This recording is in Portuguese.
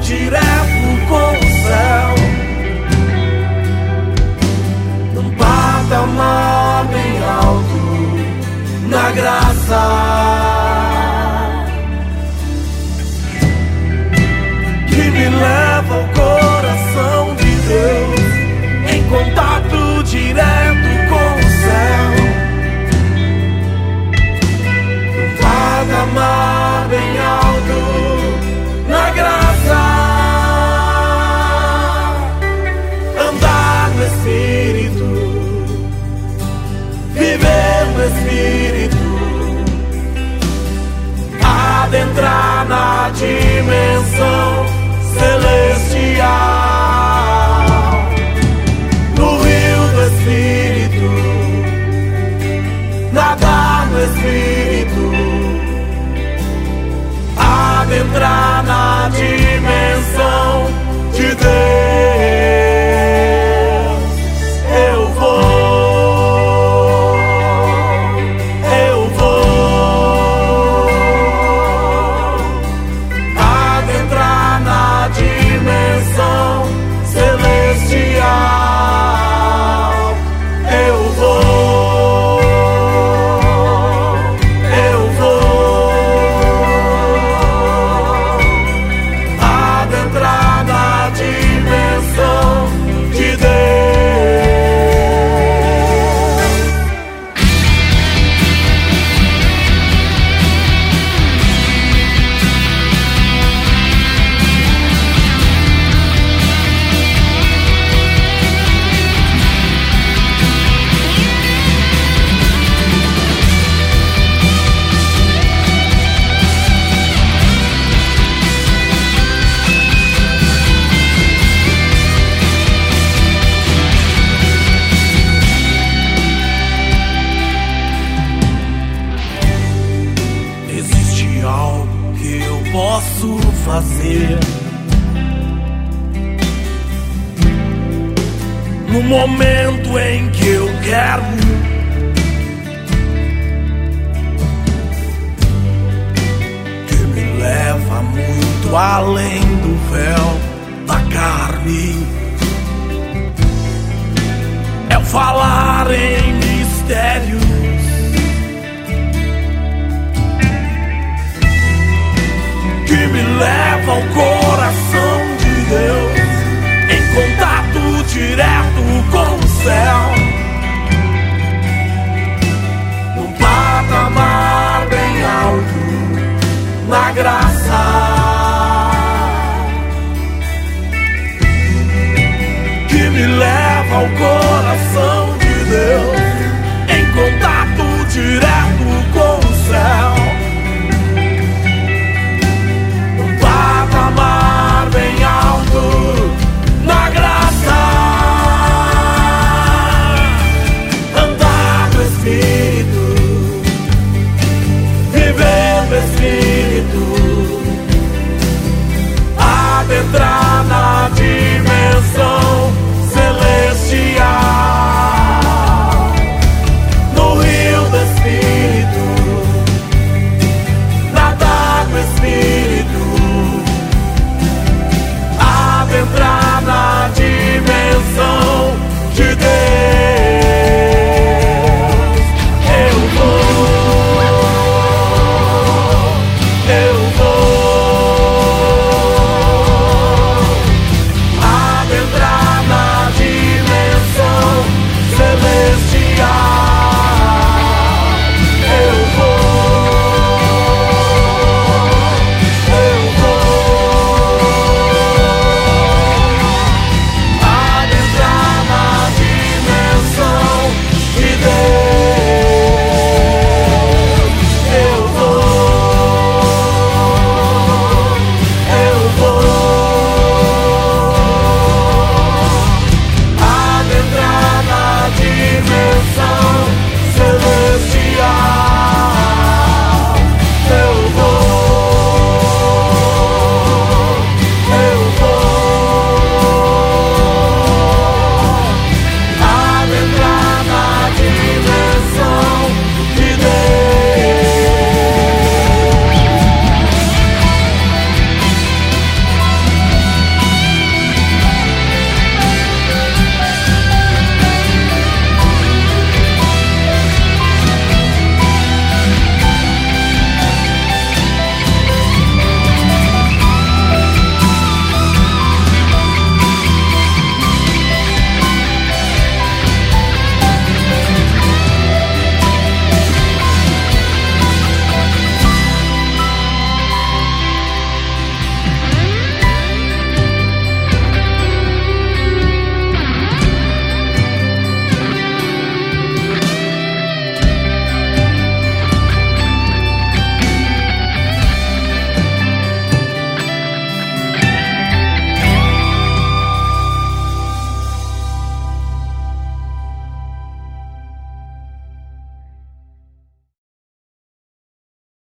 direto com o céu. Não bata mal bem alto na graça. dimensão celestial. fazer. No momento em que eu quero, que me leva muito além do véu da carne. É eu falar que me leva ao coração de Deus em contato direto.